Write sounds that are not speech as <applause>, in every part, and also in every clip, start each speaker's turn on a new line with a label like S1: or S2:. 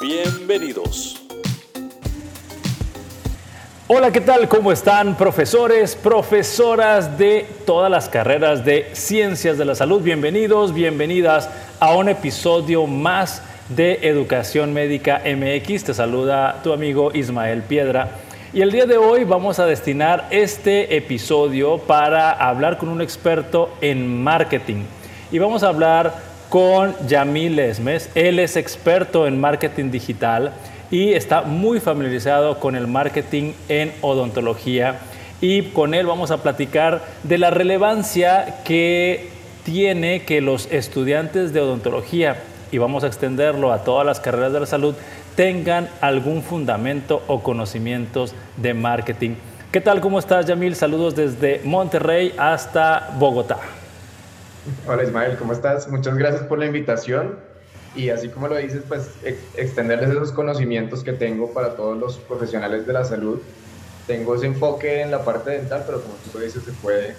S1: Bienvenidos. Hola, ¿qué tal? ¿Cómo están profesores, profesoras de todas las carreras de ciencias de la salud? Bienvenidos, bienvenidas a un episodio más de Educación Médica MX. Te saluda tu amigo Ismael Piedra. Y el día de hoy vamos a destinar este episodio para hablar con un experto en marketing. Y vamos a hablar con Yamil Esmes. Él es experto en marketing digital y está muy familiarizado con el marketing en odontología. Y con él vamos a platicar de la relevancia que tiene que los estudiantes de odontología, y vamos a extenderlo a todas las carreras de la salud, tengan algún fundamento o conocimientos de marketing. ¿Qué tal? ¿Cómo estás, Yamil? Saludos desde Monterrey hasta Bogotá.
S2: Hola Ismael, ¿cómo estás? Muchas gracias por la invitación y así como lo dices, pues extenderles esos conocimientos que tengo para todos los profesionales de la salud. Tengo ese enfoque en la parte dental, pero como tú dices, se puede,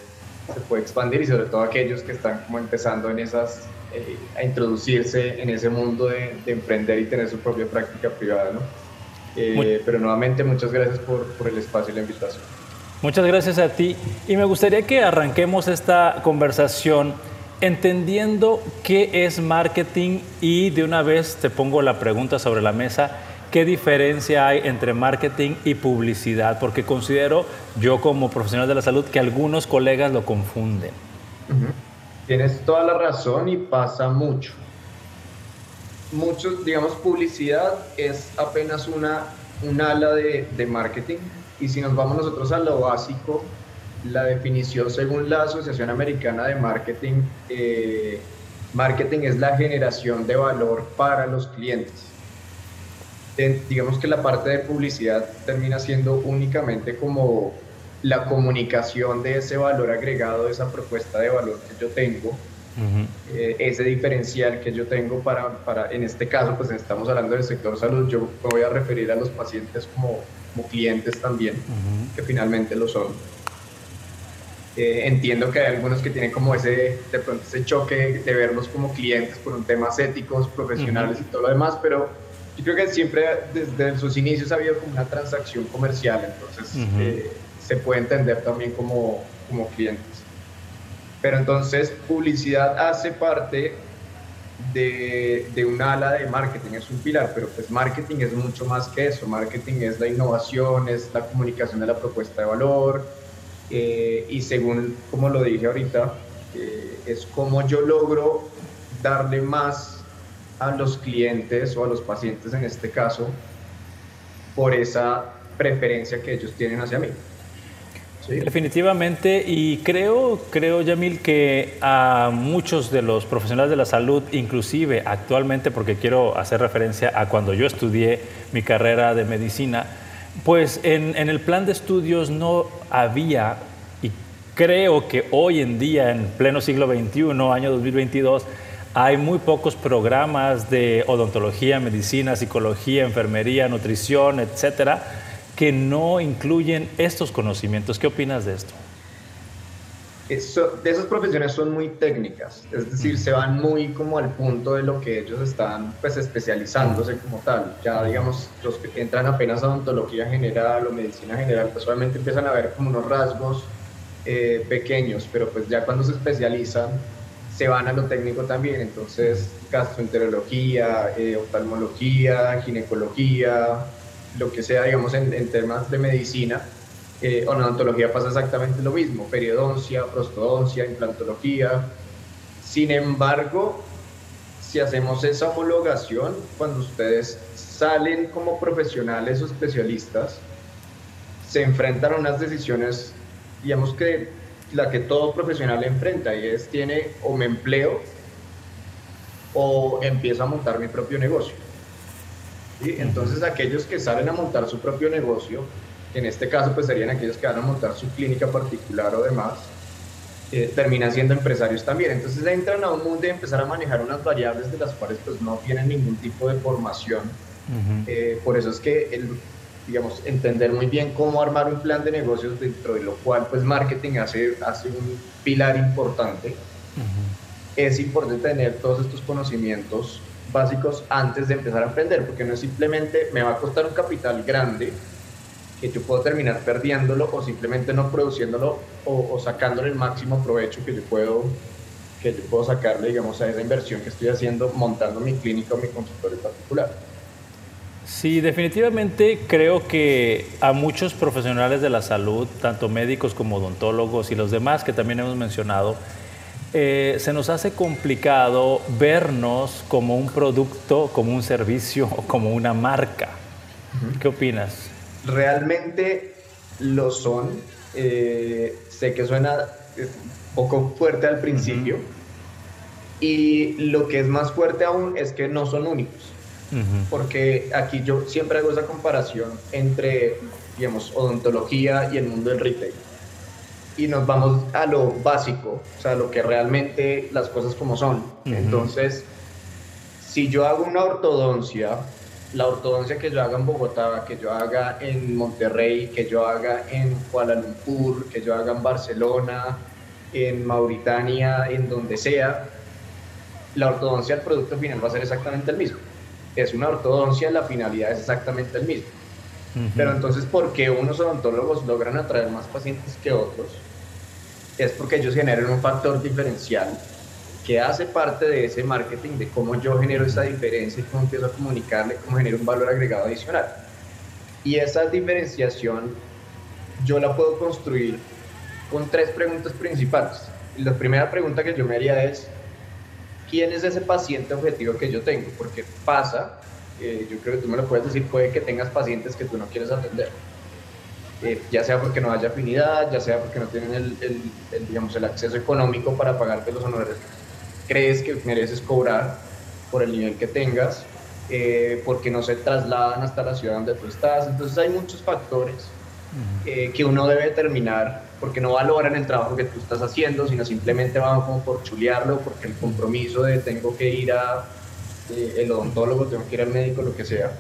S2: se puede expandir y sobre todo aquellos que están como empezando en esas, eh, a introducirse en ese mundo de, emprender y tener su propia práctica privada, ¿no? Eh, pero nuevamente muchas gracias por, por el espacio y la invitación.
S1: Muchas gracias a ti y me gustaría que arranquemos esta conversación entendiendo qué es marketing y de una vez te pongo la pregunta sobre la mesa, ¿qué diferencia hay entre marketing y publicidad? Porque considero yo como profesional de la salud que algunos colegas lo confunden.
S2: Tienes toda la razón y pasa mucho. Muchos, digamos, publicidad es apenas una, un ala de, de marketing y si nos vamos nosotros a lo básico, la definición según la Asociación Americana de Marketing, eh, marketing es la generación de valor para los clientes. digamos que la parte de publicidad termina siendo únicamente como la comunicación de ese valor agregado, de esa propuesta de valor que yo tengo, eh, ese diferencial que yo tengo para, para, en este caso, pues estamos hablando del sector salud, yo me voy a referir a los pacientes como, como clientes también, que finalmente lo son. Eh, entiendo que hay algunos que tienen como ese, de pronto ese choque de verlos como clientes por un temas éticos, profesionales y todo lo demás, pero yo creo que siempre desde sus inicios ha habido como una transacción comercial, entonces eh, se puede entender también como, como clientes. Pero entonces publicidad hace parte de, de un ala de marketing, es un pilar, pero pues marketing es mucho más que eso, marketing es la innovación, es la comunicación de la propuesta de valor, eh, y según como lo dije ahorita, eh, es como yo logro darle más a los clientes o a los pacientes en este caso por esa preferencia que ellos tienen hacia mí.
S1: Definitivamente, y creo, creo, Yamil, que a muchos de los profesionales de la salud, inclusive actualmente, porque quiero hacer referencia a cuando yo estudié mi carrera de medicina, pues en, el plan de estudios no había, y creo que hoy en día, en pleno siglo XXI, año 2022, hay muy pocos programas de odontología, medicina, psicología, enfermería, nutrición, etcétera, que no incluyen estos conocimientos. ¿Qué opinas de esto?
S2: Eso, de esas profesiones son muy técnicas, es decir, se van muy como al punto de lo que ellos están pues especializándose como tal. Ya digamos, los que entran apenas a odontología general o medicina general, pues obviamente empiezan a ver como unos rasgos eh, pequeños, pero pues ya cuando se especializan se van a lo técnico también, entonces gastroenterología, eh, oftalmología, ginecología, lo que sea, digamos, en, en temas de medicina eh, odontología pasa exactamente lo mismo, periodoncia, prostodoncia, implantología. Sin embargo, si hacemos esa homologación, cuando ustedes salen como profesionales o especialistas, se enfrentan a unas decisiones, digamos que la que todo profesional enfrenta, y es, tiene o me empleo o empiezo a montar mi propio negocio. Entonces aquellos que salen a montar su propio negocio, en este caso pues serían aquellos que van a montar su clínica particular o demás, eh, terminan siendo empresarios también. Entonces entran a un mundo y empezar a manejar unas variables de las cuales pues no tienen ningún tipo de formación. Eh, por eso es que el, digamos, entender muy bien cómo armar un plan de negocios dentro de lo cual pues marketing hace, hace un pilar importante. Es importante tener todos estos conocimientos básicos antes de empezar a emprender, porque no es simplemente me va a costar un capital grande que yo puedo terminar perdiéndolo o simplemente no produciéndolo o, sacándole el máximo provecho que yo puedo que yo puedo sacarle digamos a esa inversión que estoy haciendo montando mi clínica o mi consultorio particular.
S1: Sí, definitivamente creo que a muchos profesionales de la salud, tanto médicos como odontólogos y los demás que también hemos mencionado, eh, se nos hace complicado vernos como un producto, como un servicio <laughs> o como una marca. ¿Qué opinas?
S2: Realmente lo son. Eh, sé que suena un poco fuerte al principio. Y lo que es más fuerte aún es que no son únicos. Porque aquí yo siempre hago esa comparación entre, digamos, odontología y el mundo del retail. Y nos vamos a lo básico, o sea, lo que realmente las cosas como son. Entonces, si yo hago una ortodoncia, la ortodoncia que yo haga en Bogotá, que yo haga en Monterrey, que yo haga en Kuala Lumpur, que yo haga en Barcelona, en Mauritania, en donde sea, la ortodoncia, el producto final va a ser exactamente el mismo es una ortodoncia, la finalidad es exactamente el mismo. Pero entonces, ¿por qué unos odontólogos logran atraer más pacientes que otros? Es porque ellos generan un factor diferencial que hace parte de ese marketing, de cómo yo genero esa diferencia y cómo empiezo a comunicarle, cómo genero un valor agregado adicional. Y esa diferenciación yo la puedo construir con tres preguntas principales. La primera pregunta que yo me haría es, quién es ese paciente objetivo que yo tengo, porque pasa, eh, yo creo que tú me lo puedes decir, puede que tengas pacientes que tú no quieres atender, eh, ya sea porque no haya afinidad, ya sea porque no tienen el, digamos, el acceso económico para pagarte los honores crees que mereces cobrar por el nivel que tengas, eh, porque no se trasladan hasta la ciudad donde tú estás, entonces hay muchos factores que uno debe determinar porque no valoran el trabajo que tú estás haciendo, sino simplemente van como por chulearlo, porque el compromiso de tengo que ir a eh, el odontólogo, tengo que ir al médico, lo que sea.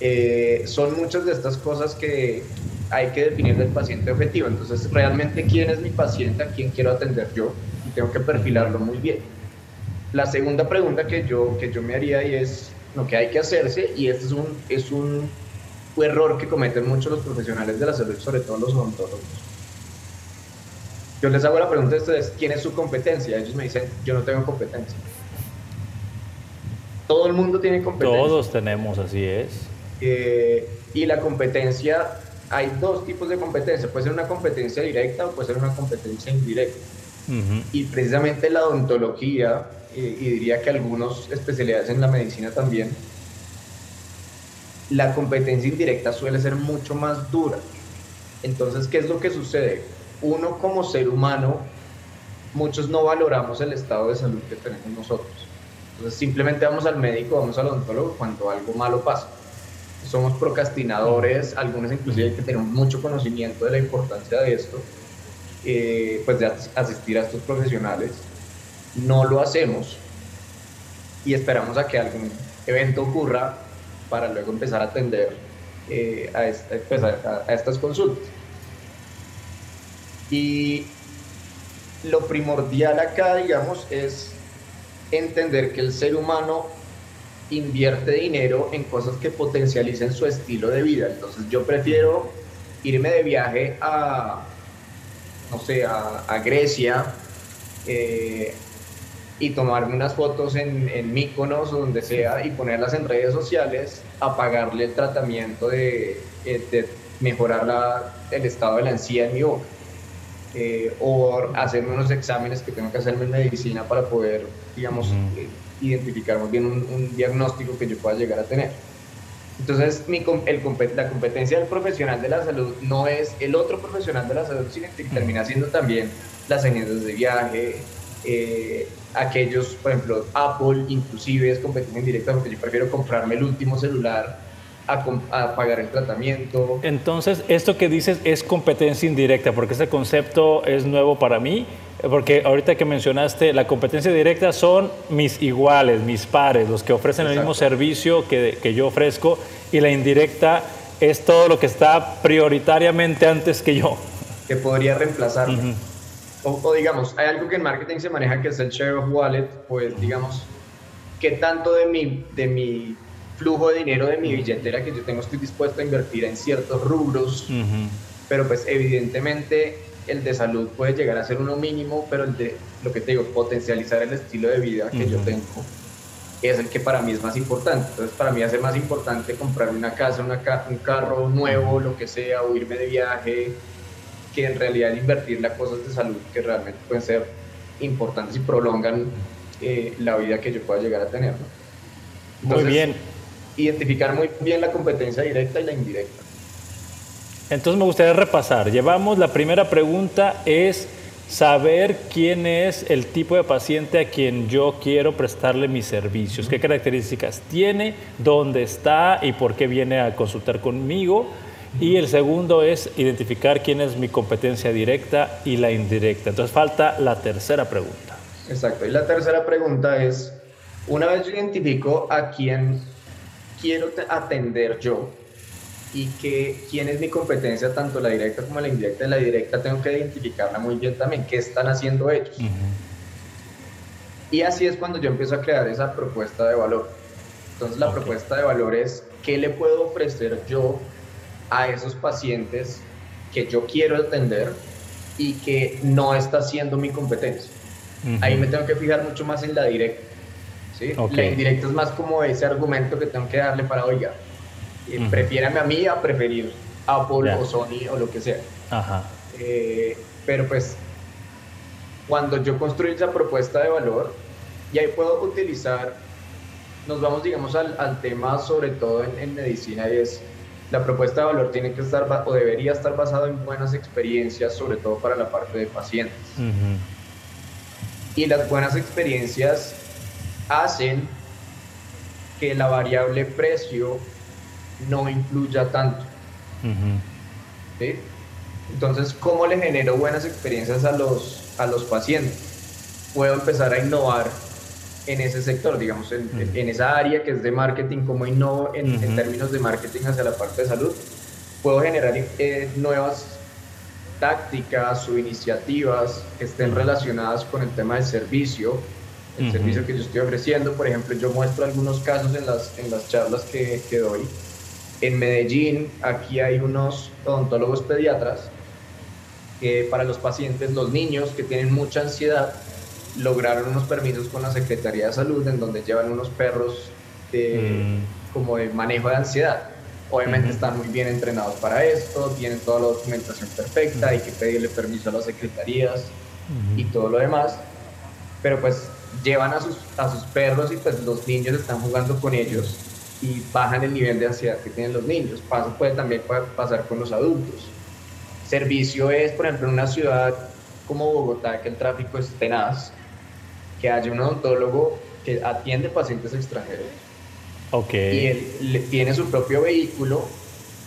S2: Eh, son muchas de estas cosas que hay que definir del paciente objetivo. Entonces, realmente, ¿quién es mi paciente? ¿A quién quiero atender yo? Tengo que perfilarlo muy bien. La segunda pregunta que yo, que yo me haría y es lo que hay que hacerse, y este es un, es un error que cometen muchos los profesionales de la salud, sobre todo los odontólogos yo les hago la pregunta a ustedes, ¿quién es su competencia? Ellos me dicen, yo no tengo competencia. Todo el mundo tiene competencia.
S1: Todos tenemos, así es.
S2: Eh, y la competencia, hay dos tipos de competencia. Puede ser una competencia directa o puede ser una competencia indirecta. Y precisamente la odontología, y diría que algunas especialidades en la medicina también, la competencia indirecta suele ser mucho más dura. Entonces, ¿qué es lo que sucede? uno como ser humano, muchos no valoramos el estado de salud que tenemos nosotros. Entonces simplemente vamos al médico, vamos al odontólogo cuando algo malo pasa. Somos procrastinadores, algunos inclusive que tenemos mucho conocimiento de la importancia de esto, eh, pues de asistir a estos profesionales. No lo hacemos y esperamos a que algún evento ocurra para luego empezar a atender eh, pues, a estas consultas. Y lo primordial acá, digamos, es entender que el ser humano invierte dinero en cosas que potencialicen su estilo de vida. Entonces yo prefiero irme de viaje a, no sé, a, Grecia eh, y tomarme unas fotos en, en Mykonos o donde sea y ponerlas en redes sociales a pagarle el tratamiento de, eh, de mejorar el estado de la encía en mi boca. Eh, o hacerme unos exámenes que tengo que hacerme en medicina para poder, digamos, identificar muy bien un, diagnóstico que yo pueda llegar a tener. Entonces, mi, el, la competencia del profesional de la salud no es el otro profesional de la salud, sino que termina siendo también las agencias de viaje, eh, aquellos, por ejemplo, Apple inclusive es competencia indirecta porque yo prefiero comprarme el último celular a, pagar el tratamiento.
S1: Entonces, esto que dices es competencia indirecta, porque ese concepto es nuevo para mí, porque ahorita que mencionaste, la competencia directa son mis iguales, mis pares, los que ofrecen el mismo servicio que, que, yo ofrezco, y la indirecta es todo lo que está prioritariamente antes que yo.
S2: Que podría reemplazarme o, digamos, hay algo que en marketing se maneja que es el share of wallet, pues digamos, qué tanto de mi, de mi flujo de dinero de mi billetera que yo tengo estoy dispuesto a invertir en ciertos rubros, pero pues evidentemente el de salud puede llegar a ser uno mínimo, pero el de, lo que te digo, potencializar el estilo de vida que yo tengo es el que para mí es más importante. Entonces, para mí hace más importante comprarme una casa, una un carro nuevo, lo que sea, o irme de viaje, que en realidad invertir las cosas de salud que realmente pueden ser importantes y prolongan eh, la vida que yo pueda llegar a tener.
S1: muy bien.
S2: Identificar muy bien la competencia directa y la indirecta.
S1: Entonces me gustaría repasar. Llevamos la primera pregunta es saber quién es el tipo de paciente a quien yo quiero prestarle mis servicios, qué características tiene, dónde está y por qué viene a consultar conmigo. Y el segundo es identificar quién es mi competencia directa y la indirecta. Entonces falta la tercera pregunta.
S2: Exacto. Y la tercera pregunta es, una vez yo identifico a quién quiero atender yo y que quién es mi competencia, tanto la directa como la indirecta, la directa tengo que identificarla muy bien también, qué están haciendo ellos. Y así es cuando yo empiezo a crear esa propuesta de valor. Entonces la propuesta de valor es qué le puedo ofrecer yo a esos pacientes que yo quiero atender y que no está siendo mi competencia. Ahí me tengo que fijar mucho más en la directa. ¿sí? La indirecta es más como ese argumento que tengo que darle para, oiga, uh prefiérame a mí a preferir Apple o Sony o lo que sea. Eh, pero pues, cuando yo construyo esa propuesta de valor, y ahí puedo utilizar, nos vamos, digamos, al, al tema sobre todo en, en medicina y es la propuesta de valor tiene que estar o debería estar basada en buenas experiencias, sobre todo para la parte de pacientes. Y las buenas experiencias hacen que la variable precio no influya tanto. Entonces, ¿cómo le genero buenas experiencias a los, a los pacientes? Puedo empezar a innovar en ese sector, digamos, en, en, esa área que es de marketing, como innovo en, en, términos de marketing hacia la parte de salud, puedo generar eh, nuevas tácticas o iniciativas que estén relacionadas con el tema del servicio, el servicio que yo estoy ofreciendo. Por ejemplo, yo muestro algunos casos en las, en las charlas que, que doy. En Medellín, aquí hay unos odontólogos pediatras que para los pacientes, los niños que tienen mucha ansiedad, lograron unos permisos con la Secretaría de Salud en donde llevan unos perros de, mm. como de manejo de ansiedad. Obviamente están muy bien entrenados para esto, tienen toda la documentación perfecta, hay que pedirle permiso a las secretarías y todo lo demás, pero pues llevan a sus, a sus perros y pues los niños están jugando con ellos y bajan el nivel de ansiedad que tienen los niños. Paso puede también pasar con los adultos. Servicio es, por ejemplo, en una ciudad como Bogotá, que el tráfico es tenaz, que haya un odontólogo que atiende pacientes extranjeros.
S1: Okay.
S2: Y él tiene su propio vehículo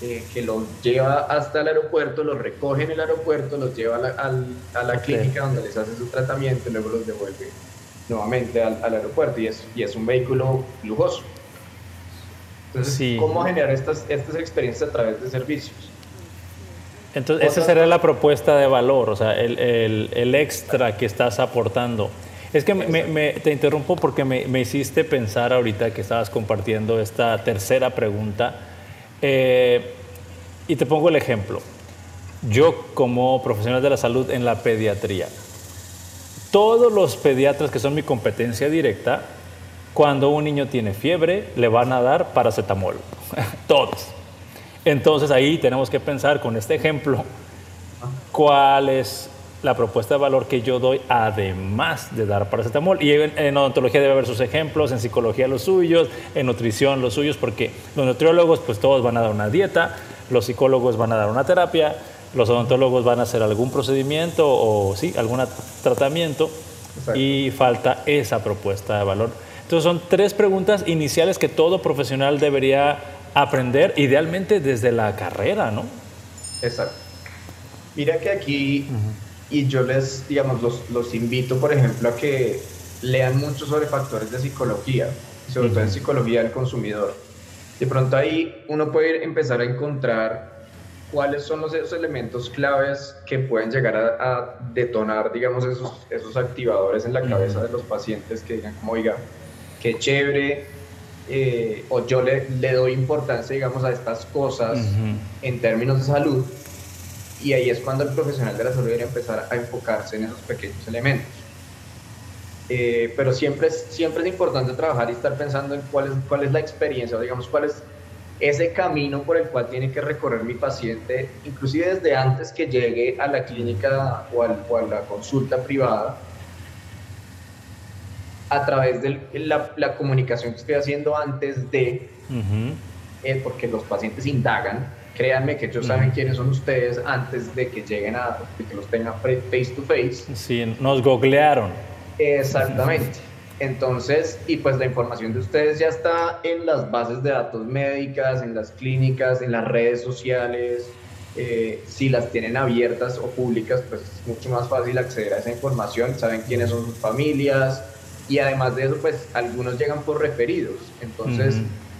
S2: eh, que los lleva hasta el aeropuerto, los recoge en el aeropuerto, los lleva a la, a la clínica donde les hace su tratamiento y luego los devuelve nuevamente al, al aeropuerto. Y es, y es un vehículo lujoso. Entonces, ¿cómo generar estas, estas experiencias a través de servicios?
S1: Entonces, esa sería la propuesta de valor, o sea, el, el, el extra que estás aportando. Es que me, te interrumpo porque me, hiciste pensar ahorita que estabas compartiendo esta tercera pregunta. Eh, y te pongo el ejemplo. Yo como profesional de la salud en la pediatría, todos los pediatras que son mi competencia directa, cuando un niño tiene fiebre, le van a dar paracetamol. <laughs> todos. Entonces ahí tenemos que pensar con este ejemplo cuál es la propuesta de valor que yo doy además de dar paracetamol. Y en, odontología debe haber sus ejemplos, en psicología los suyos, en nutrición los suyos, porque los nutriólogos pues todos van a dar una dieta, los psicólogos van a dar una terapia, los odontólogos van a hacer algún procedimiento o sí, algún tratamiento y falta esa propuesta de valor. Entonces son tres preguntas iniciales que todo profesional debería aprender, idealmente desde la carrera, ¿no?
S2: Exacto. Mira que aquí, y yo les, digamos, los, los, invito, por ejemplo, a que lean mucho sobre factores de psicología, sobre todo en psicología del consumidor. De pronto ahí uno puede empezar a encontrar cuáles son los esos elementos claves que pueden llegar a, detonar, digamos, esos, esos activadores en la cabeza de los pacientes que digan como, oiga, qué chévere, eh, o yo le, le, doy importancia, digamos, a estas cosas en términos de salud, y ahí es cuando el profesional de la salud debería empezar a enfocarse en esos pequeños elementos. Eh, pero siempre es, siempre es importante trabajar y estar pensando en cuál es, cuál es la experiencia, o digamos, cuál es ese camino por el cual tiene que recorrer mi paciente, inclusive desde antes que llegue a la clínica o, a la consulta privada, a través de la, la comunicación que estoy haciendo antes de, eh, porque los pacientes indagan, créanme que ellos saben quiénes son ustedes antes de que lleguen a, que los tengan face to face.
S1: Sí, nos googlearon.
S2: Exactamente. Entonces, y pues la información de ustedes ya está en las bases de datos médicas, en las clínicas, en las redes sociales. Eh, si las tienen abiertas o públicas, pues es mucho más fácil acceder a esa información, saben quiénes son sus familias y además de eso, pues algunos llegan por referidos. Entonces,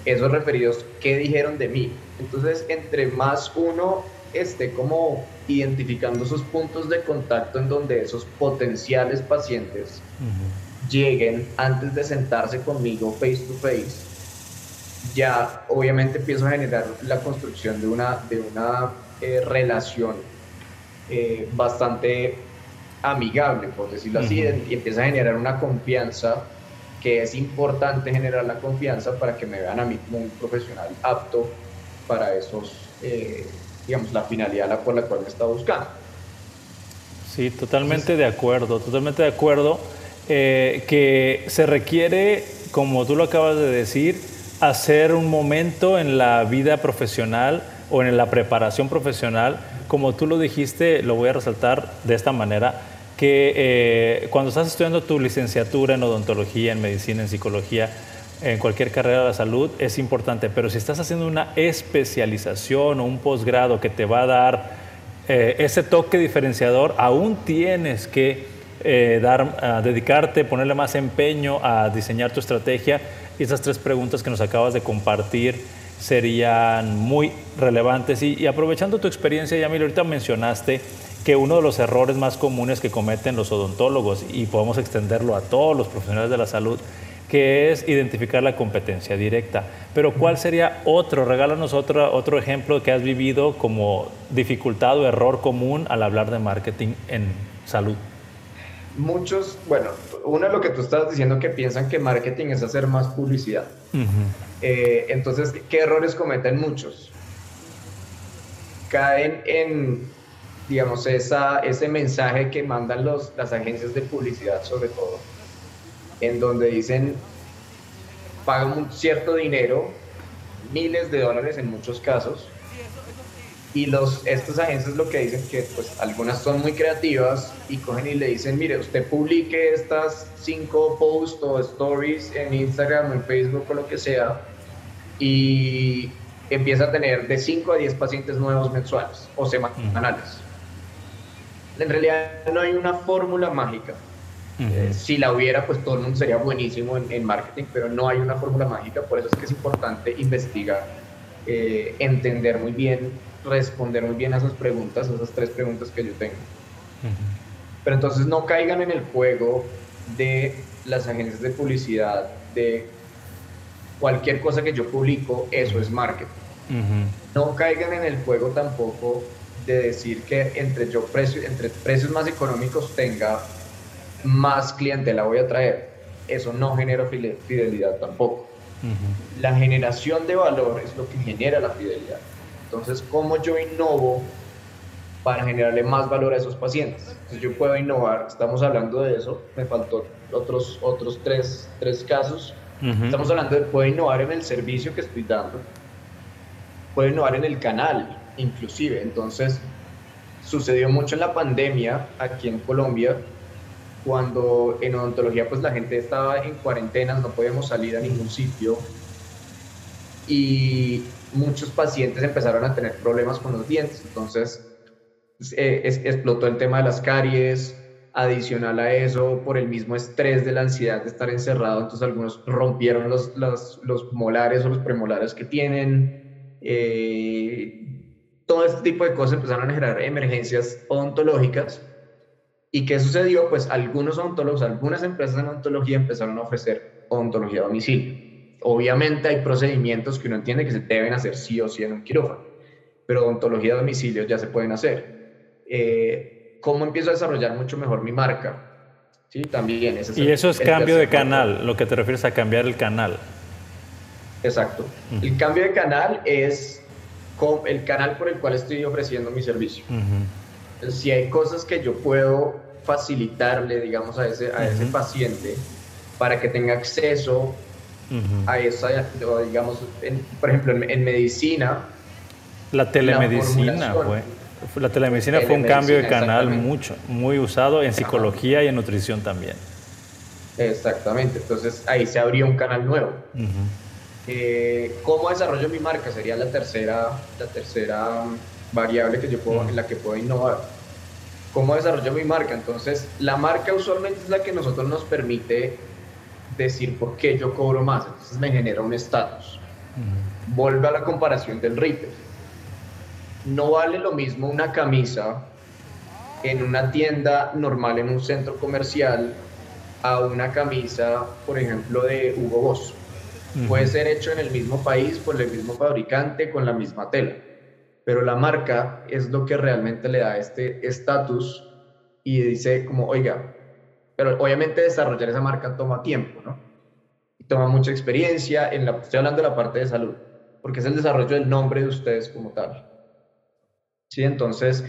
S2: esos referidos, ¿qué dijeron de mí? Entonces, entre más uno esté como identificando sus puntos de contacto en donde esos potenciales pacientes lleguen antes de sentarse conmigo face to face, ya obviamente empiezo a generar la construcción de una, de una eh, relación eh, bastante amigable, por decirlo así, y empieza a generar una confianza que es importante generar la confianza para que me vean a mí como un profesional apto para esos, eh, digamos, la finalidad la por la cual me está buscando.
S1: Sí, totalmente de acuerdo, totalmente de acuerdo. Eh, que se requiere, como tú lo acabas de decir, hacer un momento en la vida profesional o en la preparación profesional, como tú lo dijiste, lo voy a resaltar de esta manera, que eh, cuando estás estudiando tu licenciatura en odontología, en medicina, en psicología, en cualquier carrera de la salud, es importante, pero si estás haciendo una especialización o un posgrado que te va a dar eh, ese toque diferenciador, aún tienes que eh, dar, dedicarte, ponerle más empeño a diseñar tu estrategia. Y esas tres preguntas que nos acabas de compartir serían muy relevantes. Y, aprovechando tu experiencia, Yamil, ahorita mencionaste que uno de los errores más comunes que cometen los odontólogos, y podemos extenderlo a todos los profesionales de la salud, que es identificar la competencia directa. Pero ¿cuál sería otro? Regálanos otro, otro ejemplo que has vivido como dificultad o error común al hablar de marketing en salud
S2: muchos, bueno, uno de lo que tú estabas diciendo que piensan que marketing es hacer más publicidad. Eh, entonces, ¿qué errores cometen muchos? Caen en, digamos, esa, ese mensaje que mandan los, las agencias de publicidad sobre todo, en donde dicen, pagan un cierto dinero, miles de dólares en muchos casos, y los, estas agencias lo que dicen que pues algunas son muy creativas y cogen y le dicen, mire, usted publique estas cinco posts o stories en Instagram o en Facebook o lo que sea y empieza a tener de 5 a 10 pacientes nuevos mensuales o semanales. En realidad no hay una fórmula mágica. Eh, si la hubiera, pues todo el mundo sería buenísimo en, marketing, pero no hay una fórmula mágica, por eso es que es importante investigar, eh, entender muy bien responder muy bien a esas preguntas, esas tres preguntas que yo tengo. Pero entonces no caigan en el juego de las agencias de publicidad, de cualquier cosa que yo publico, eso es marketing. No caigan en el juego tampoco de decir que entre yo precio, entre precios más económicos tenga más clientela voy a traer. Eso no genera fidelidad tampoco. La generación de valor es lo que genera la fidelidad. Entonces, ¿cómo yo innovo para generarle más valor a esos pacientes? Entonces, yo puedo innovar, estamos hablando de eso, me faltó otros, otros tres, tres casos. Estamos hablando de, puedo innovar en el servicio que estoy dando, puedo innovar en el canal, inclusive. Entonces, sucedió mucho en la pandemia aquí en Colombia cuando en odontología pues la gente estaba en cuarentena, no podíamos salir a ningún sitio y muchos pacientes empezaron a tener problemas con los dientes, entonces eh, explotó el tema de las caries, adicional a eso, por el mismo estrés de la ansiedad de estar encerrado, entonces algunos rompieron los, los, los molares o los premolares que tienen. Eh, todo este tipo de cosas empezaron a generar emergencias odontológicas. ¿Y qué sucedió? Pues algunos odontólogos, algunas empresas en odontología empezaron a ofrecer odontología a domicilio. Obviamente hay procedimientos que uno entiende que se deben hacer sí o sí en un quirófano, pero odontología a domicilio ya se pueden hacer. Eh, cómo empiezo a desarrollar mucho mejor mi marca. Sí, también.
S1: Ese y eso es cambio de canal, lo que te refieres a cambiar el canal.
S2: Exacto. El cambio de canal es el canal por el cual estoy ofreciendo mi servicio. Si hay cosas que yo puedo facilitarle, digamos, a ese, a ese paciente para que tenga acceso a esa, digamos, por ejemplo, en, medicina.
S1: La telemedicina, güey. La telemedicina fue un cambio de canal mucho, muy usado en psicología y en nutrición también.
S2: Exactamente, entonces ahí se abrió un canal nuevo. Eh, ¿Cómo desarrollo mi marca? Sería la tercera, la tercera variable que yo puedo, en la que puedo innovar. ¿Cómo desarrollo mi marca? Entonces, la marca usualmente es la que nosotros nos permite decir por qué yo cobro más. Entonces me genera un estatus. Vuelve a la comparación del retail no vale lo mismo una camisa en una tienda normal en un centro comercial a una camisa, por ejemplo, de Hugo Boss. Puede ser hecho en el mismo país, por el mismo fabricante, con la misma tela. Pero la marca es lo que realmente le da este estatus y dice como, oiga, pero obviamente desarrollar esa marca toma tiempo, ¿no? Y toma mucha experiencia, en la, estoy hablando de la parte de salud, porque es el desarrollo del nombre de ustedes como tal. ¿sí? Entonces,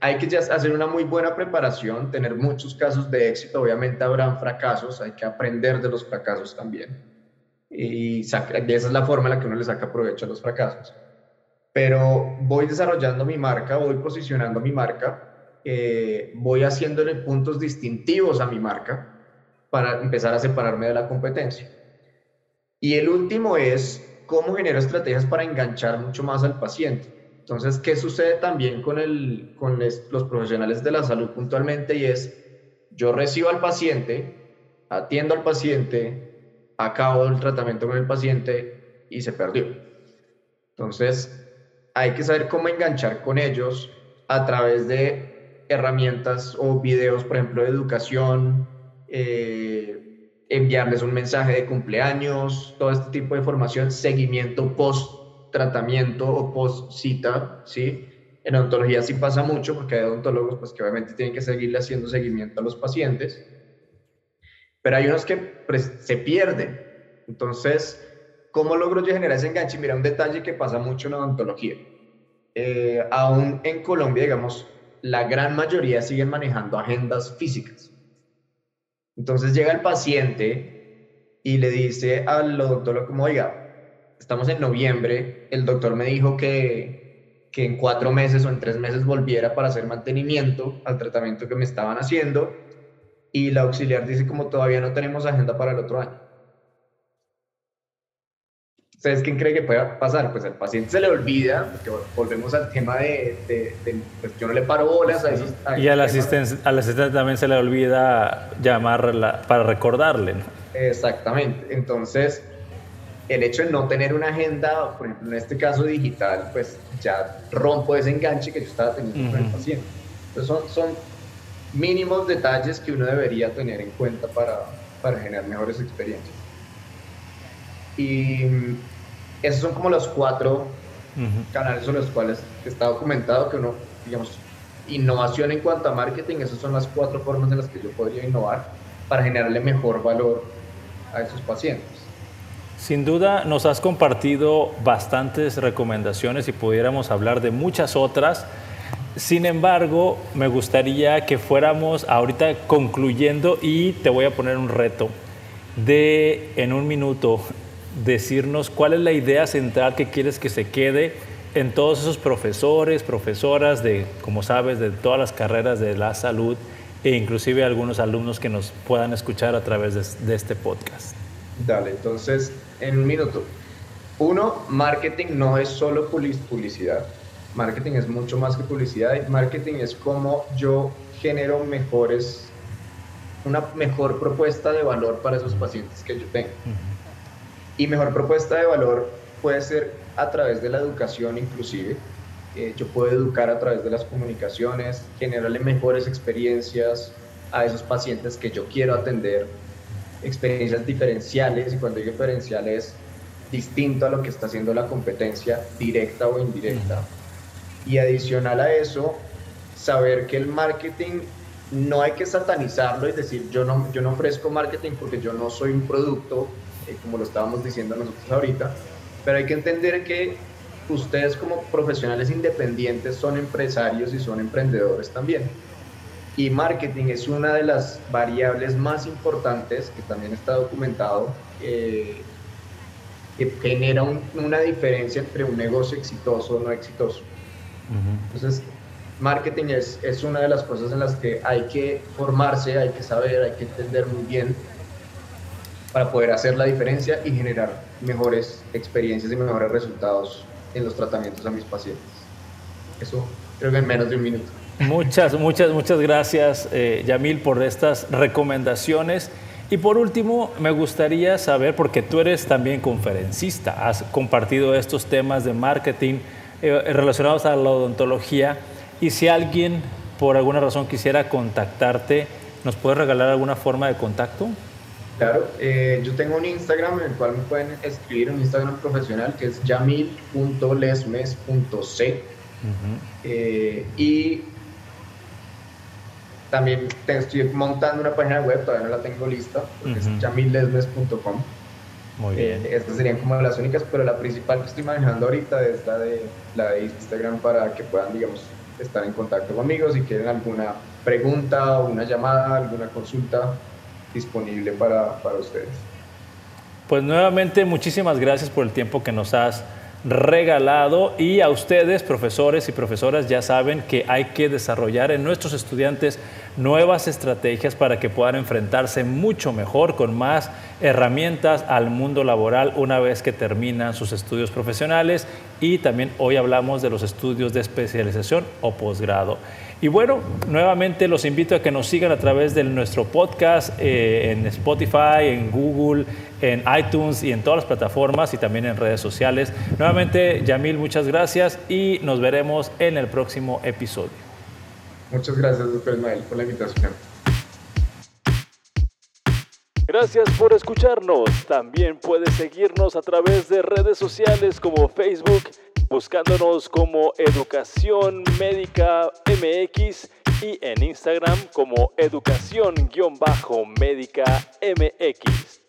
S2: hay que hacer una muy buena preparación, tener muchos casos de éxito, obviamente habrán fracasos, hay que aprender de los fracasos también. Y esa es la forma en la que uno le saca provecho a los fracasos. Pero voy desarrollando mi marca, voy posicionando mi marca, eh, voy haciéndole puntos distintivos a mi marca para empezar a separarme de la competencia. Y el último es cómo genero estrategias para enganchar mucho más al paciente. Entonces, ¿qué sucede también con, los profesionales de la salud puntualmente? Y es, yo recibo al paciente, atiendo al paciente, acabo el tratamiento con el paciente y se perdió. Entonces, hay que saber cómo enganchar con ellos a través de herramientas o videos, por ejemplo, de educación, eh, enviarles un mensaje de cumpleaños, todo este tipo de información, seguimiento post tratamiento o post-cita, ¿sí? En odontología sí pasa mucho porque hay odontólogos pues, que obviamente tienen que seguirle haciendo seguimiento a los pacientes, pero hay unos que pues, se pierden. Entonces, ¿cómo logro yo generar ese enganche? Mira, un detalle que pasa mucho en odontología. Eh, aún en Colombia, digamos, la gran mayoría siguen manejando agendas físicas. Entonces llega el paciente y le dice al odontólogo como, oiga, estamos en noviembre, el doctor me dijo que, que en cuatro meses o en tres meses volviera para hacer mantenimiento al tratamiento que me estaban haciendo y la auxiliar dice como todavía no tenemos agenda para el otro año. ¿Ustedes quién cree que pueda pasar? Pues al paciente se le olvida, porque volvemos al tema de, de, pues yo no le paro bolas a esos...
S1: y al asistente, al asistente también se le olvida llamarla para recordarle.
S2: Exactamente. Entonces, el hecho de no tener una agenda, por ejemplo, en este caso digital, pues ya rompo ese enganche que yo estaba teniendo con el paciente. Entonces son, son mínimos detalles que uno debería tener en cuenta para, para generar mejores experiencias. Y mm, esos son como los cuatro canales sobre los cuales está documentado que uno, digamos, innovación en cuanto a marketing, esas son las cuatro formas en las que yo podría innovar para generarle mejor valor a esos pacientes.
S1: Sin duda nos has compartido bastantes recomendaciones y pudiéramos hablar de muchas otras. Sin embargo, me gustaría que fuéramos ahorita concluyendo y te voy a poner un reto de en un minuto decirnos cuál es la idea central que quieres que se quede en todos esos profesores, profesoras de, como sabes, de todas las carreras de la salud e inclusive algunos alumnos que nos puedan escuchar a través de, de este podcast.
S2: Dale, entonces, en un minuto. Uno, marketing no es solo publicidad. Marketing es mucho más que publicidad. Marketing es cómo yo genero mejores, una mejor propuesta de valor para esos pacientes que yo tengo. Y mejor propuesta de valor puede ser a través de la educación inclusive. Eh, yo puedo educar a través de las comunicaciones, generarle mejores experiencias a esos pacientes que yo quiero atender, experiencias diferenciales, y cuando digo diferenciales, distinto a lo que está haciendo la competencia, directa o indirecta. Y adicional a eso, saber que el marketing no hay que satanizarlo y decir yo no, yo no ofrezco marketing porque yo no soy un producto, eh, como lo estábamos diciendo nosotros ahorita, pero hay que entender que ustedes como profesionales independientes son empresarios y son emprendedores también. Y marketing es una de las variables más importantes que también está documentado, eh, que genera una diferencia entre un negocio exitoso o no exitoso. Entonces, marketing es, es una de las cosas en las que hay que formarse, hay que saber, hay que entender muy bien para poder hacer la diferencia y generar mejores experiencias y mejores resultados en los tratamientos a mis pacientes. Eso creo que en menos de un minuto.
S1: Muchas, muchas, muchas gracias, eh, Yamil, por estas recomendaciones. Y por último, me gustaría saber, porque tú eres también conferencista, has compartido estos temas de marketing eh, relacionados a la odontología, y si alguien por alguna razón quisiera contactarte, ¿nos puedes regalar alguna forma de contacto?
S2: Claro, eh, yo tengo un Instagram en el cual me pueden escribir, un Instagram profesional que es yamil.lesmes.c. Eh, y también estoy montando una página web, todavía no la tengo lista, porque es yamillesmes.com. Muy bien. Eh, estas serían como las únicas, pero la principal que estoy manejando ahorita es la de, la de Instagram para que puedan, digamos, estar en contacto conmigo si quieren alguna pregunta o una llamada, alguna consulta disponible para, para ustedes.
S1: Pues nuevamente muchísimas gracias por el tiempo que nos has regalado y a ustedes, profesores y profesoras, ya saben que hay que desarrollar en nuestros estudiantes nuevas estrategias para que puedan enfrentarse mucho mejor, con más herramientas al mundo laboral una vez que terminan sus estudios profesionales y también hoy hablamos de los estudios de especialización o posgrado. Y bueno, nuevamente los invito a que nos sigan a través de nuestro podcast eh, en Spotify, en Google, en iTunes y en todas las plataformas y también en redes sociales. Nuevamente, Yamil, muchas gracias y nos veremos en el próximo episodio.
S2: Muchas gracias, doctor Ismael, por la invitación.
S1: Gracias por escucharnos. También puedes seguirnos a través de redes sociales como Facebook, buscándonos como Educación Médica MX y en Instagram como Educación-Médica MX.